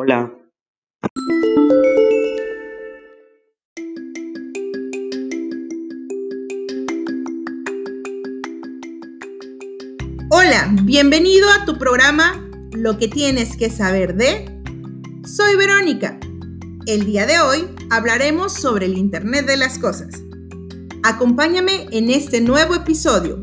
Hola. Hola, bienvenido a tu programa Lo que tienes que saber de... Soy Verónica. El día de hoy hablaremos sobre el Internet de las Cosas. Acompáñame en este nuevo episodio